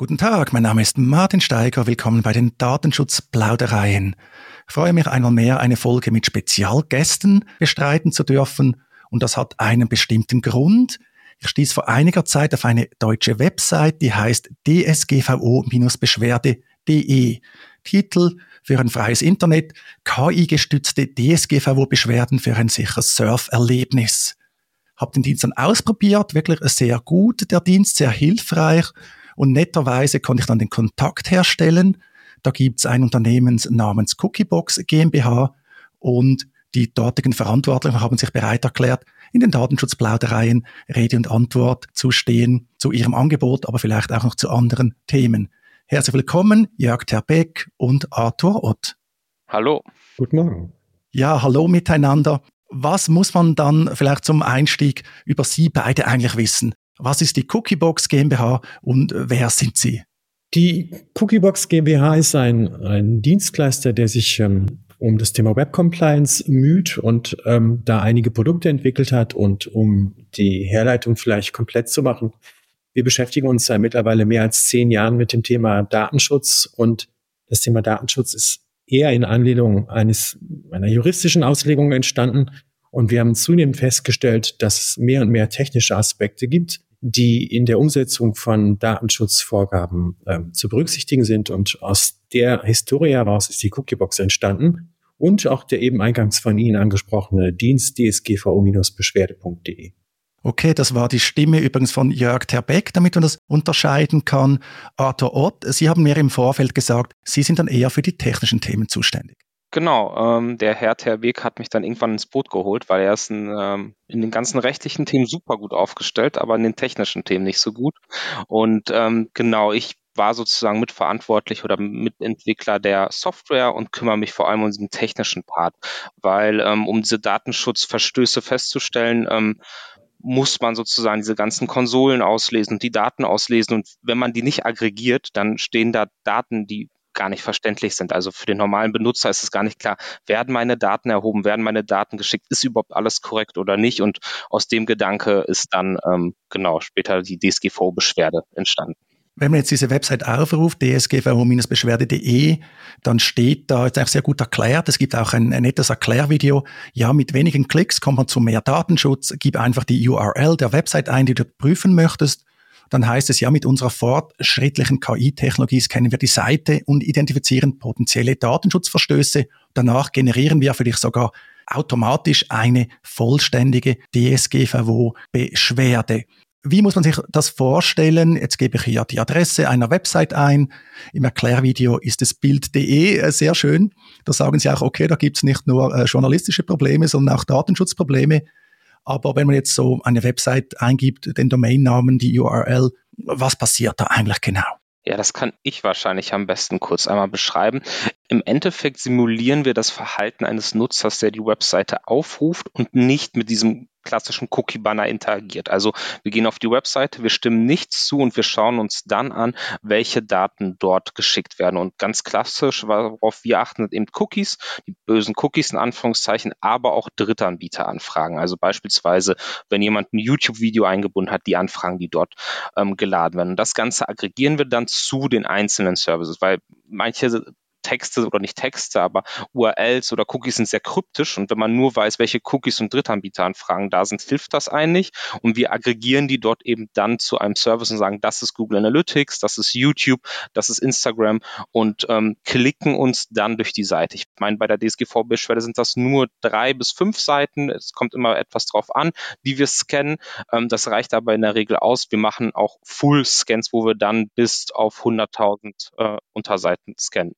Guten Tag, mein Name ist Martin Steiger. Willkommen bei den Datenschutzplaudereien. Ich freue mich einmal mehr, eine Folge mit Spezialgästen bestreiten zu dürfen. Und das hat einen bestimmten Grund. Ich stieß vor einiger Zeit auf eine deutsche Website, die heißt dsgvo-beschwerde.de. Titel für ein freies Internet, KI-gestützte DSGVO-Beschwerden für ein sicheres Surferlebnis. Hab den Dienst dann ausprobiert, wirklich sehr gut, der Dienst, sehr hilfreich und netterweise konnte ich dann den Kontakt herstellen. Da gibt es ein Unternehmen namens Cookiebox GmbH und die dortigen Verantwortlichen haben sich bereit erklärt, in den Datenschutzplaudereien Rede und Antwort zu stehen zu ihrem Angebot, aber vielleicht auch noch zu anderen Themen. Herzlich willkommen, Jörg Terbeck und Arthur Ott. Hallo. Guten Morgen. Ja, hallo miteinander. Was muss man dann vielleicht zum Einstieg über Sie beide eigentlich wissen? Was ist die Cookiebox GmbH und wer sind Sie? Die Cookiebox GmbH ist ein, ein Dienstleister, der sich ähm, um das Thema Web Compliance müht und ähm, da einige Produkte entwickelt hat. Und um die Herleitung vielleicht komplett zu machen, wir beschäftigen uns seit mittlerweile mehr als zehn Jahren mit dem Thema Datenschutz und das Thema Datenschutz ist eher in Anlehnung eines einer juristischen Auslegung entstanden. Und wir haben zunehmend festgestellt, dass es mehr und mehr technische Aspekte gibt, die in der Umsetzung von Datenschutzvorgaben ähm, zu berücksichtigen sind. Und aus der Historie heraus ist die Cookiebox entstanden und auch der eben eingangs von Ihnen angesprochene Dienst dsgvo-beschwerde.de. Okay, das war die Stimme übrigens von Jörg Terbeck, damit man das unterscheiden kann. Arthur Ott, Sie haben mir im Vorfeld gesagt, Sie sind dann eher für die technischen Themen zuständig. Genau, ähm, der Herr Terbeek hat mich dann irgendwann ins Boot geholt, weil er ist ein, ähm, in den ganzen rechtlichen Themen super gut aufgestellt, aber in den technischen Themen nicht so gut. Und ähm, genau, ich war sozusagen mitverantwortlich oder Mitentwickler der Software und kümmere mich vor allem um diesen technischen Part, weil ähm, um diese Datenschutzverstöße festzustellen, ähm, muss man sozusagen diese ganzen Konsolen auslesen und die Daten auslesen. Und wenn man die nicht aggregiert, dann stehen da Daten, die gar nicht verständlich sind. Also für den normalen Benutzer ist es gar nicht klar, werden meine Daten erhoben, werden meine Daten geschickt, ist überhaupt alles korrekt oder nicht. Und aus dem Gedanke ist dann ähm, genau später die DSGVO-Beschwerde entstanden. Wenn man jetzt diese Website aufruft, dsgvo-beschwerde.de, dann steht da, ist eigentlich sehr gut erklärt, es gibt auch ein, ein nettes Erklärvideo. Ja, mit wenigen Klicks kommt man zu mehr Datenschutz. Gib einfach die URL der Website ein, die du prüfen möchtest dann heißt es ja, mit unserer fortschrittlichen KI-Technologie scannen wir die Seite und identifizieren potenzielle Datenschutzverstöße. Danach generieren wir für dich sogar automatisch eine vollständige DSGVO-Beschwerde. Wie muss man sich das vorstellen? Jetzt gebe ich hier die Adresse einer Website ein. Im Erklärvideo ist es bild.de äh, sehr schön. Da sagen sie auch, okay, da gibt es nicht nur äh, journalistische Probleme, sondern auch Datenschutzprobleme. Aber wenn man jetzt so eine Website eingibt, den Domainnamen, die URL, was passiert da eigentlich genau? Ja, das kann ich wahrscheinlich am besten kurz einmal beschreiben. Im Endeffekt simulieren wir das Verhalten eines Nutzers, der die Webseite aufruft und nicht mit diesem klassischen Cookie-Banner interagiert. Also wir gehen auf die Webseite, wir stimmen nichts zu und wir schauen uns dann an, welche Daten dort geschickt werden. Und ganz klassisch, worauf wir achten, sind eben Cookies, die bösen Cookies in Anführungszeichen, aber auch Drittanbieteranfragen. Also beispielsweise, wenn jemand ein YouTube-Video eingebunden hat, die Anfragen, die dort ähm, geladen werden. Und das Ganze aggregieren wir dann zu den einzelnen Services, weil manche Texte oder nicht Texte, aber URLs oder Cookies sind sehr kryptisch und wenn man nur weiß, welche Cookies und Drittanbieteranfragen da sind, hilft das einen nicht und wir aggregieren die dort eben dann zu einem Service und sagen, das ist Google Analytics, das ist YouTube, das ist Instagram und ähm, klicken uns dann durch die Seite. Ich meine, bei der DSGV-Beschwerde sind das nur drei bis fünf Seiten. Es kommt immer etwas drauf an, die wir scannen. Ähm, das reicht aber in der Regel aus. Wir machen auch Full-Scans, wo wir dann bis auf 100.000 äh, Unterseiten scannen.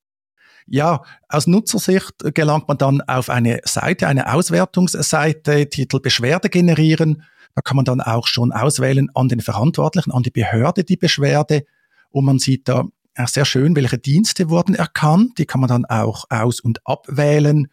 Ja, aus Nutzersicht gelangt man dann auf eine Seite, eine Auswertungsseite, Titel Beschwerde generieren. Da kann man dann auch schon auswählen an den Verantwortlichen, an die Behörde die Beschwerde. Und man sieht da sehr schön, welche Dienste wurden erkannt. Die kann man dann auch aus- und abwählen.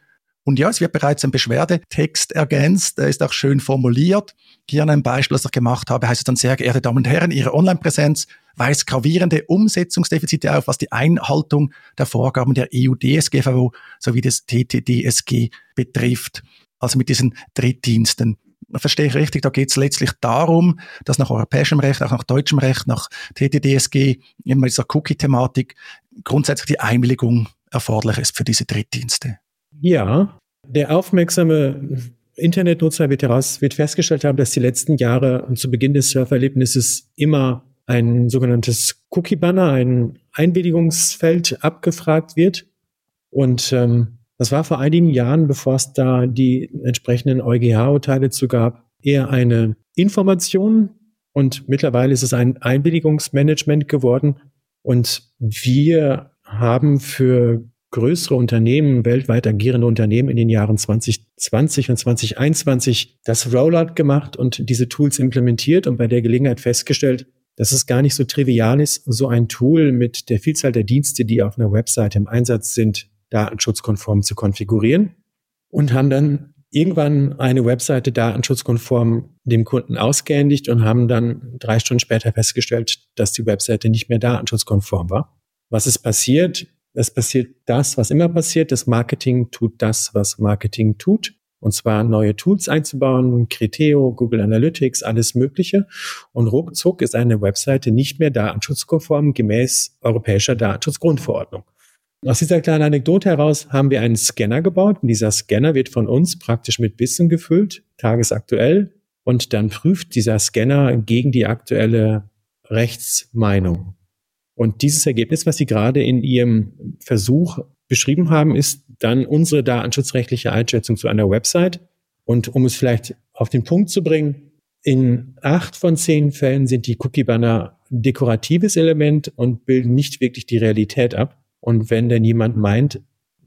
Und ja, es wird bereits ein Beschwerdetext ergänzt, der ist auch schön formuliert. Hier an einem Beispiel, das ich gemacht habe, heißt es dann, sehr geehrte Damen und Herren, Ihre Online-Präsenz weist gravierende Umsetzungsdefizite auf, was die Einhaltung der Vorgaben der EU-DSGVO sowie des TTDSG betrifft. Also mit diesen Drittdiensten. verstehe ich richtig, da geht es letztlich darum, dass nach europäischem Recht, auch nach deutschem Recht, nach TTDSG, in dieser Cookie-Thematik grundsätzlich die Einwilligung erforderlich ist für diese Drittdienste. Ja, der aufmerksame Internetnutzer wird heraus, wird festgestellt haben, dass die letzten Jahre zu Beginn des Surferlebnisses immer ein sogenanntes Cookie-Banner, ein Einwilligungsfeld abgefragt wird. Und ähm, das war vor einigen Jahren, bevor es da die entsprechenden EuGH-Urteile zu gab, eher eine Information und mittlerweile ist es ein Einwilligungsmanagement geworden. Und wir haben für größere Unternehmen, weltweit agierende Unternehmen in den Jahren 2020 und 2021 das Rollout gemacht und diese Tools implementiert und bei der Gelegenheit festgestellt, dass es gar nicht so trivial ist, so ein Tool mit der Vielzahl der Dienste, die auf einer Website im Einsatz sind, datenschutzkonform zu konfigurieren und haben dann irgendwann eine Webseite datenschutzkonform dem Kunden ausgehändigt und haben dann drei Stunden später festgestellt, dass die Webseite nicht mehr datenschutzkonform war. Was ist passiert? Es passiert das, was immer passiert. Das Marketing tut das, was Marketing tut. Und zwar neue Tools einzubauen, Criteo, Google Analytics, alles Mögliche. Und ruckzuck ist eine Webseite nicht mehr datenschutzkonform gemäß europäischer Datenschutzgrundverordnung. Aus dieser kleinen Anekdote heraus haben wir einen Scanner gebaut. Und dieser Scanner wird von uns praktisch mit Wissen gefüllt, tagesaktuell. Und dann prüft dieser Scanner gegen die aktuelle Rechtsmeinung. Und dieses Ergebnis, was Sie gerade in Ihrem Versuch beschrieben haben, ist dann unsere datenschutzrechtliche Einschätzung zu einer Website. Und um es vielleicht auf den Punkt zu bringen, in acht von zehn Fällen sind die Cookie-Banner dekoratives Element und bilden nicht wirklich die Realität ab. Und wenn denn jemand meint,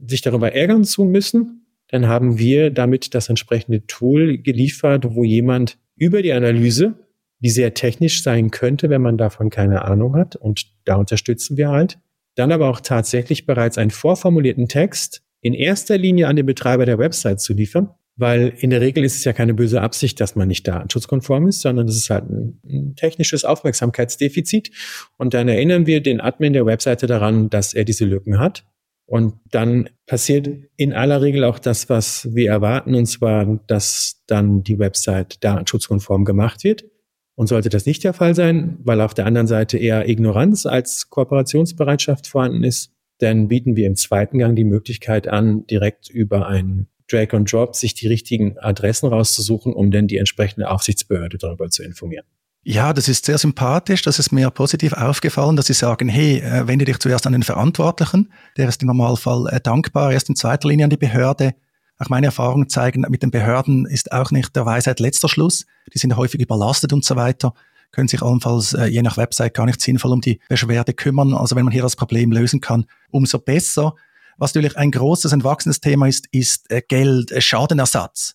sich darüber ärgern zu müssen, dann haben wir damit das entsprechende Tool geliefert, wo jemand über die Analyse die sehr technisch sein könnte, wenn man davon keine Ahnung hat. Und da unterstützen wir halt. Dann aber auch tatsächlich bereits einen vorformulierten Text in erster Linie an den Betreiber der Website zu liefern, weil in der Regel ist es ja keine böse Absicht, dass man nicht datenschutzkonform ist, sondern es ist halt ein, ein technisches Aufmerksamkeitsdefizit. Und dann erinnern wir den Admin der Webseite daran, dass er diese Lücken hat. Und dann passiert in aller Regel auch das, was wir erwarten, und zwar, dass dann die Website datenschutzkonform gemacht wird. Und sollte das nicht der Fall sein, weil auf der anderen Seite eher Ignoranz als Kooperationsbereitschaft vorhanden ist, dann bieten wir im zweiten Gang die Möglichkeit an, direkt über einen Drag and Drop sich die richtigen Adressen rauszusuchen, um dann die entsprechende Aufsichtsbehörde darüber zu informieren. Ja, das ist sehr sympathisch. Das ist mir positiv aufgefallen, dass Sie sagen, hey, äh, wende dich zuerst an den Verantwortlichen. Der ist im Normalfall äh, dankbar. Erst in zweiter Linie an die Behörde. Auch meine Erfahrungen zeigen, mit den Behörden ist auch nicht der Weisheit letzter Schluss. Die sind häufig überlastet und so weiter, können sich allenfalls äh, je nach Website gar nicht sinnvoll um die Beschwerde kümmern. Also wenn man hier das Problem lösen kann, umso besser. Was natürlich ein großes und wachsendes Thema ist, ist äh, Geld, äh, Schadenersatz.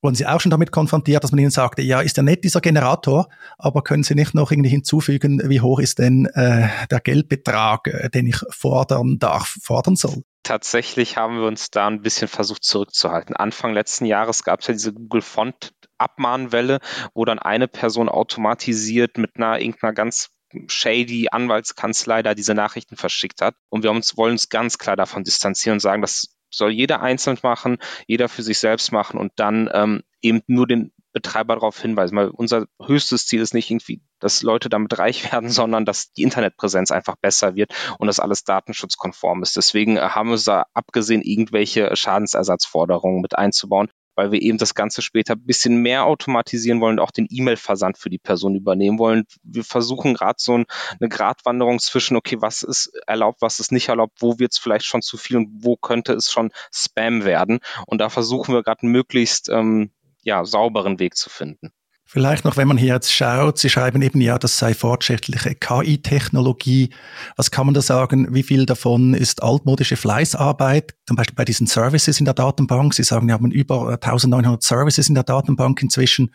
Wurden Sie auch schon damit konfrontiert, dass man Ihnen sagte, ja, ist ja nett dieser Generator, aber können Sie nicht noch irgendwie hinzufügen, wie hoch ist denn äh, der Geldbetrag, den ich fordern darf, fordern soll? Tatsächlich haben wir uns da ein bisschen versucht zurückzuhalten. Anfang letzten Jahres gab es ja diese Google Font Abmahnwelle, wo dann eine Person automatisiert mit einer irgendeiner ganz shady Anwaltskanzlei da diese Nachrichten verschickt hat. Und wir uns, wollen uns ganz klar davon distanzieren und sagen, das soll jeder einzeln machen, jeder für sich selbst machen und dann ähm, eben nur den Betreiber darauf hinweisen, weil unser höchstes Ziel ist nicht irgendwie, dass Leute damit reich werden, sondern dass die Internetpräsenz einfach besser wird und dass alles datenschutzkonform ist. Deswegen äh, haben wir da abgesehen, irgendwelche Schadensersatzforderungen mit einzubauen, weil wir eben das Ganze später ein bisschen mehr automatisieren wollen und auch den E-Mail-Versand für die Person übernehmen wollen. Wir versuchen gerade so eine Gratwanderung zwischen, okay, was ist erlaubt, was ist nicht erlaubt, wo wird es vielleicht schon zu viel und wo könnte es schon Spam werden. Und da versuchen wir gerade möglichst ähm, ja, sauberen Weg zu finden. Vielleicht noch, wenn man hier jetzt schaut, Sie schreiben eben ja, das sei fortschrittliche KI-Technologie. Was kann man da sagen? Wie viel davon ist altmodische Fleißarbeit? Zum Beispiel bei diesen Services in der Datenbank. Sie sagen, wir haben über 1900 Services in der Datenbank inzwischen.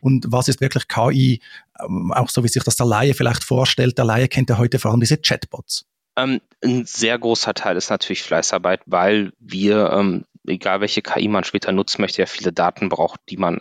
Und was ist wirklich KI? Ähm, auch so wie sich das der Laie vielleicht vorstellt. Der Laie kennt ja heute vor allem diese Chatbots. Ähm, ein sehr großer Teil ist natürlich Fleißarbeit, weil wir, ähm, egal welche KI man später nutzen möchte, ja viele Daten braucht, die man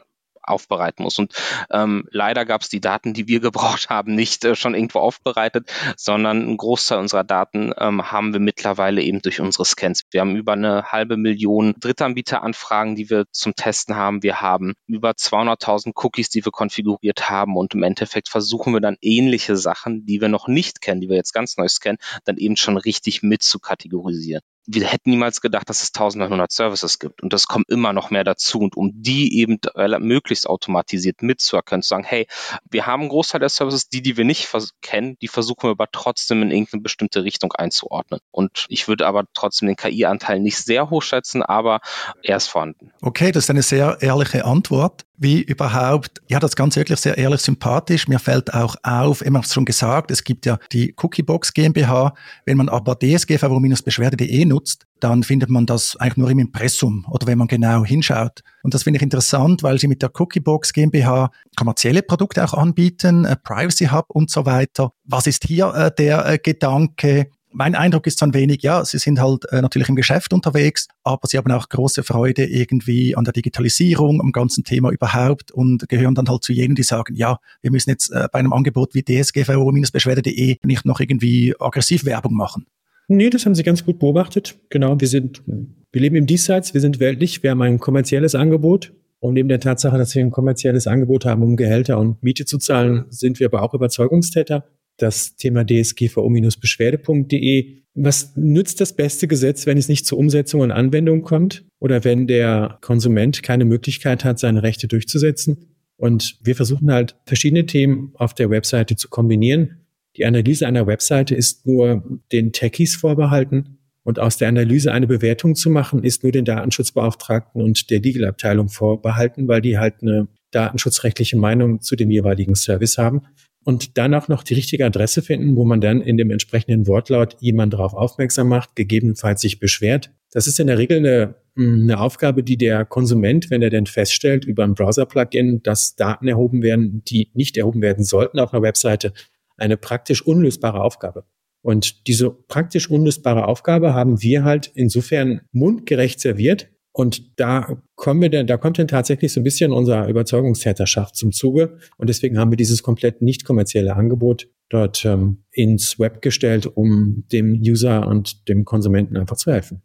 aufbereiten muss. Und ähm, leider gab es die Daten, die wir gebraucht haben, nicht äh, schon irgendwo aufbereitet, sondern ein Großteil unserer Daten ähm, haben wir mittlerweile eben durch unsere Scans. Wir haben über eine halbe Million Drittanbieteranfragen, die wir zum Testen haben. Wir haben über 200.000 Cookies, die wir konfiguriert haben und im Endeffekt versuchen wir dann ähnliche Sachen, die wir noch nicht kennen, die wir jetzt ganz neu scannen, dann eben schon richtig mit zu kategorisieren wir hätten niemals gedacht, dass es 1900 Services gibt. Und das kommt immer noch mehr dazu. Und um die eben möglichst automatisiert mitzuerkennen, zu sagen, hey, wir haben einen Großteil der Services, die, die wir nicht kennen, die versuchen wir aber trotzdem in irgendeine bestimmte Richtung einzuordnen. Und ich würde aber trotzdem den KI-Anteil nicht sehr hoch schätzen, aber er ist vorhanden. Okay, das ist eine sehr ehrliche Antwort wie überhaupt, ja, das Ganze wirklich sehr ehrlich sympathisch. Mir fällt auch auf, immer schon gesagt, es gibt ja die Cookiebox GmbH. Wenn man aber dsgvo-beschwerde.de nutzt, dann findet man das eigentlich nur im Impressum oder wenn man genau hinschaut. Und das finde ich interessant, weil sie mit der Cookiebox GmbH kommerzielle Produkte auch anbieten, äh, Privacy Hub und so weiter. Was ist hier äh, der äh, Gedanke? Mein Eindruck ist so ein wenig, ja, sie sind halt äh, natürlich im Geschäft unterwegs, aber sie haben auch große Freude irgendwie an der Digitalisierung, am ganzen Thema überhaupt und gehören dann halt zu jenen, die sagen, ja, wir müssen jetzt äh, bei einem Angebot wie dsgvo-beschwerde.de nicht noch irgendwie aggressiv Werbung machen. Nee, das haben Sie ganz gut beobachtet. Genau, wir sind, wir leben im Diesseits, wir sind weltlich, wir haben ein kommerzielles Angebot. Und neben der Tatsache, dass wir ein kommerzielles Angebot haben, um Gehälter und Miete zu zahlen, sind wir aber auch Überzeugungstäter das Thema dsgvo-beschwerde.de. Was nützt das beste Gesetz, wenn es nicht zur Umsetzung und Anwendung kommt oder wenn der Konsument keine Möglichkeit hat, seine Rechte durchzusetzen? Und wir versuchen halt verschiedene Themen auf der Webseite zu kombinieren. Die Analyse einer Webseite ist nur den Techies vorbehalten und aus der Analyse eine Bewertung zu machen, ist nur den Datenschutzbeauftragten und der Legal-Abteilung vorbehalten, weil die halt eine datenschutzrechtliche Meinung zu dem jeweiligen Service haben und dann auch noch die richtige Adresse finden, wo man dann in dem entsprechenden Wortlaut jemand darauf aufmerksam macht, gegebenenfalls sich beschwert. Das ist in der Regel eine, hm, eine Aufgabe, die der Konsument, wenn er denn feststellt über ein Browser-Plugin, dass Daten erhoben werden, die nicht erhoben werden sollten auf einer Webseite, eine praktisch unlösbare Aufgabe. Und diese praktisch unlösbare Aufgabe haben wir halt insofern mundgerecht serviert, und da kommen wir dann, da kommt dann tatsächlich so ein bisschen unser Überzeugungstäterschaft zum Zuge. Und deswegen haben wir dieses komplett nicht kommerzielle Angebot dort ähm, ins Web gestellt, um dem User und dem Konsumenten einfach zu helfen.